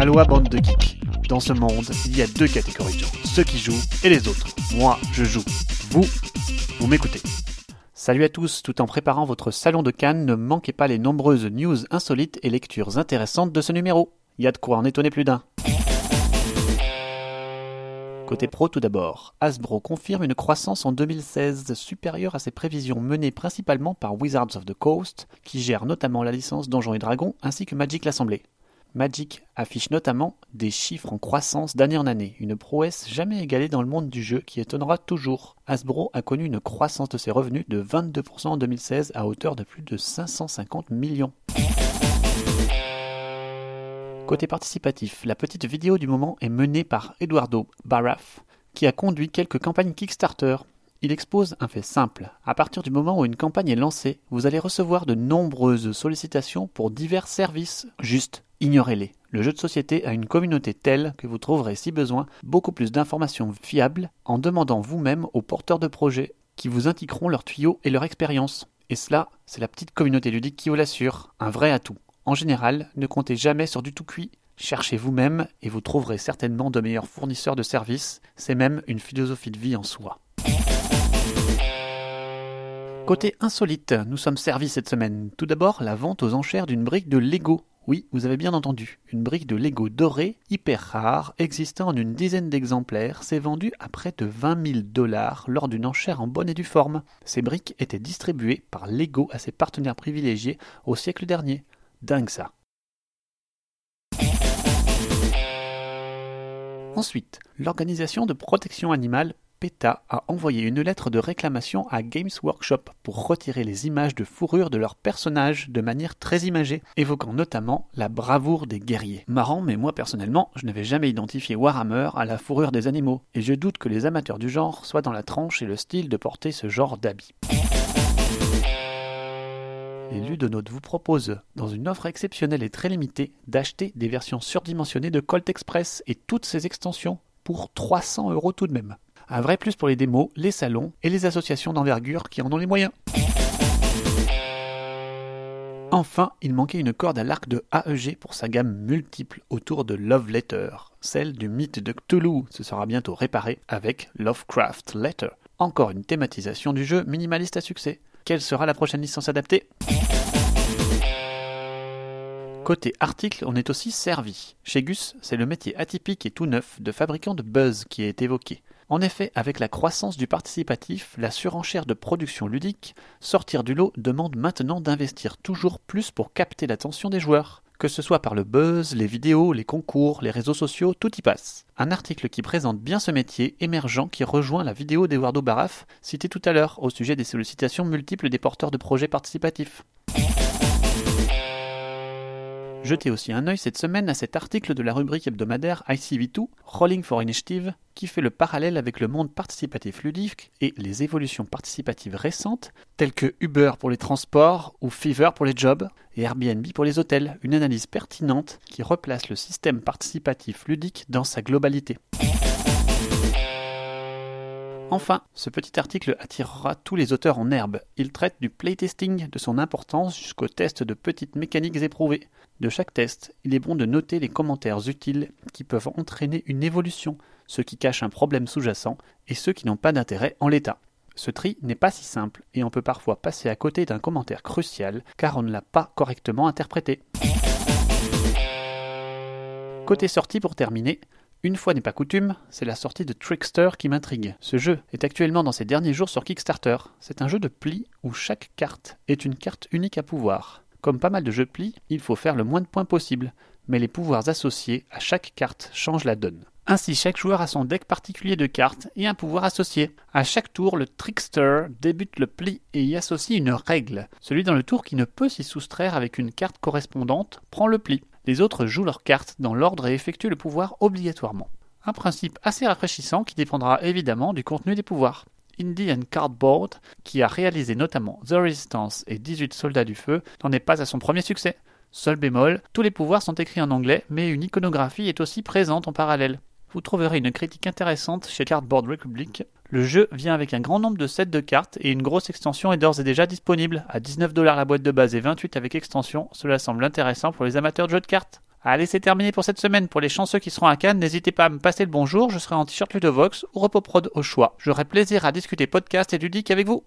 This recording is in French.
Aloha bande de geeks. Dans ce monde, il y a deux catégories de gens, ceux qui jouent et les autres. Moi, je joue. Vous, vous m'écoutez. Salut à tous, tout en préparant votre salon de Cannes, ne manquez pas les nombreuses news insolites et lectures intéressantes de ce numéro. Il y a de quoi en étonner plus d'un. Côté pro tout d'abord, Hasbro confirme une croissance en 2016 supérieure à ses prévisions menées principalement par Wizards of the Coast, qui gère notamment la licence Donjons et Dragons ainsi que Magic l'Assemblée. Magic affiche notamment des chiffres en croissance d'année en année, une prouesse jamais égalée dans le monde du jeu qui étonnera toujours. Hasbro a connu une croissance de ses revenus de 22% en 2016 à hauteur de plus de 550 millions. Côté participatif, la petite vidéo du moment est menée par Eduardo Baraf, qui a conduit quelques campagnes Kickstarter. Il expose un fait simple. À partir du moment où une campagne est lancée, vous allez recevoir de nombreuses sollicitations pour divers services. Juste, ignorez-les. Le jeu de société a une communauté telle que vous trouverez, si besoin, beaucoup plus d'informations fiables en demandant vous-même aux porteurs de projets qui vous indiqueront leurs tuyaux et leur expérience. Et cela, c'est la petite communauté ludique qui vous l'assure, un vrai atout. En général, ne comptez jamais sur du tout cuit. Cherchez vous-même et vous trouverez certainement de meilleurs fournisseurs de services. C'est même une philosophie de vie en soi. Côté insolite, nous sommes servis cette semaine. Tout d'abord, la vente aux enchères d'une brique de Lego. Oui, vous avez bien entendu, une brique de Lego dorée, hyper rare, existant en une dizaine d'exemplaires, s'est vendue à près de 20 000 dollars lors d'une enchère en bonne et due forme. Ces briques étaient distribuées par Lego à ses partenaires privilégiés au siècle dernier. Dingue ça. Ensuite, l'organisation de protection animale PETA a envoyé une lettre de réclamation à Games Workshop pour retirer les images de fourrure de leurs personnages de manière très imagée, évoquant notamment la bravoure des guerriers. Marrant, mais moi personnellement, je n'avais jamais identifié Warhammer à la fourrure des animaux, et je doute que les amateurs du genre soient dans la tranche et le style de porter ce genre d'habits les Ludonautes vous proposent, dans une offre exceptionnelle et très limitée, d'acheter des versions surdimensionnées de Colt Express et toutes ses extensions pour 300 euros tout de même. Un vrai plus pour les démos, les salons et les associations d'envergure qui en ont les moyens. Enfin, il manquait une corde à l'arc de AEG pour sa gamme multiple autour de Love Letter, celle du mythe de Cthulhu. Ce sera bientôt réparé avec Lovecraft Letter. Encore une thématisation du jeu minimaliste à succès. Quelle sera la prochaine licence adaptée? Côté article, on est aussi servi. Chez Gus, c'est le métier atypique et tout neuf de fabricant de buzz qui est évoqué. En effet, avec la croissance du participatif, la surenchère de production ludique, sortir du lot demande maintenant d'investir toujours plus pour capter l'attention des joueurs. Que ce soit par le buzz, les vidéos, les concours, les réseaux sociaux, tout y passe. Un article qui présente bien ce métier émergent qui rejoint la vidéo d'Eduardo Baraf, citée tout à l'heure au sujet des sollicitations multiples des porteurs de projets participatifs. Jetez aussi un œil cette semaine à cet article de la rubrique hebdomadaire ICV2, Rolling for Initiative, qui fait le parallèle avec le monde participatif ludique et les évolutions participatives récentes, telles que Uber pour les transports ou Fiverr pour les jobs et Airbnb pour les hôtels, une analyse pertinente qui replace le système participatif ludique dans sa globalité. Enfin, ce petit article attirera tous les auteurs en herbe. Il traite du playtesting, de son importance jusqu'au test de petites mécaniques éprouvées. De chaque test, il est bon de noter les commentaires utiles qui peuvent entraîner une évolution, ceux qui cachent un problème sous-jacent et ceux qui n'ont pas d'intérêt en l'état. Ce tri n'est pas si simple et on peut parfois passer à côté d'un commentaire crucial car on ne l'a pas correctement interprété. Côté sortie pour terminer, une fois n'est pas coutume, c'est la sortie de Trickster qui m'intrigue. Ce jeu est actuellement dans ses derniers jours sur Kickstarter. C'est un jeu de pli où chaque carte est une carte unique à pouvoir. Comme pas mal de jeux de pli, il faut faire le moins de points possible, mais les pouvoirs associés à chaque carte changent la donne. Ainsi, chaque joueur a son deck particulier de cartes et un pouvoir associé. À chaque tour, le trickster débute le pli et y associe une règle. Celui dans le tour qui ne peut s'y soustraire avec une carte correspondante prend le pli. Les autres jouent leurs cartes dans l'ordre et effectuent le pouvoir obligatoirement. Un principe assez rafraîchissant qui dépendra évidemment du contenu des pouvoirs. Indian Cardboard, qui a réalisé notamment The Resistance et 18 Soldats du Feu, n'en est pas à son premier succès. Seul bémol, tous les pouvoirs sont écrits en anglais, mais une iconographie est aussi présente en parallèle. Vous trouverez une critique intéressante chez Cardboard Republic. Le jeu vient avec un grand nombre de sets de cartes et une grosse extension est d'ores et déjà disponible. À 19$ la boîte de base et 28 avec extension, cela semble intéressant pour les amateurs de jeux de cartes. Allez, c'est terminé pour cette semaine. Pour les chanceux qui seront à Cannes, n'hésitez pas à me passer le bonjour. Je serai en t-shirt Ludovox ou Repoprod au choix. J'aurai plaisir à discuter podcast et ludique avec vous.